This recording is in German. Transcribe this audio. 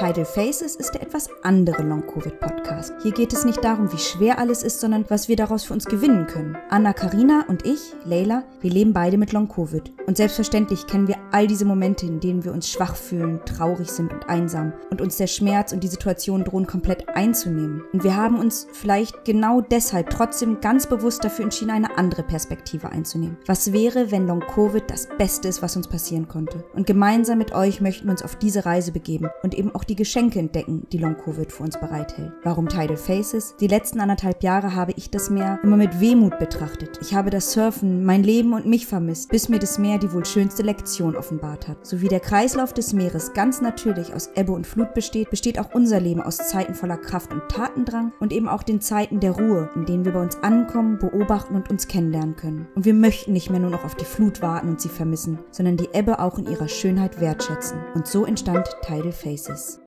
Tidal Faces ist der etwas andere Long-Covid-Podcast. Hier geht es nicht darum, wie schwer alles ist, sondern was wir daraus für uns gewinnen können. Anna Karina und ich, Leila, wir leben beide mit Long-Covid. Und selbstverständlich kennen wir all diese Momente, in denen wir uns schwach fühlen, traurig sind und einsam und uns der Schmerz und die Situation drohen komplett einzunehmen. Und wir haben uns vielleicht genau deshalb trotzdem ganz bewusst dafür entschieden, eine andere Perspektive einzunehmen. Was wäre, wenn Long-Covid das Beste ist, was uns passieren konnte? Und gemeinsam mit euch möchten wir uns auf diese Reise begeben und eben auch die Geschenke entdecken, die Long-Covid für uns bereithält. Warum Tidal Faces? Die letzten anderthalb Jahre habe ich das Meer immer mit Wehmut betrachtet. Ich habe das Surfen, mein Leben und mich vermisst, bis mir das Meer die wohl schönste Lektion offenbart hat. So wie der Kreislauf des Meeres ganz natürlich aus Ebbe und Flut besteht, besteht auch unser Leben aus Zeiten voller Kraft und Tatendrang und eben auch den Zeiten der Ruhe, in denen wir bei uns ankommen, beobachten und uns kennenlernen können. Und wir möchten nicht mehr nur noch auf die Flut warten und sie vermissen, sondern die Ebbe auch in ihrer Schönheit wertschätzen. Und so entstand Tidal Faces.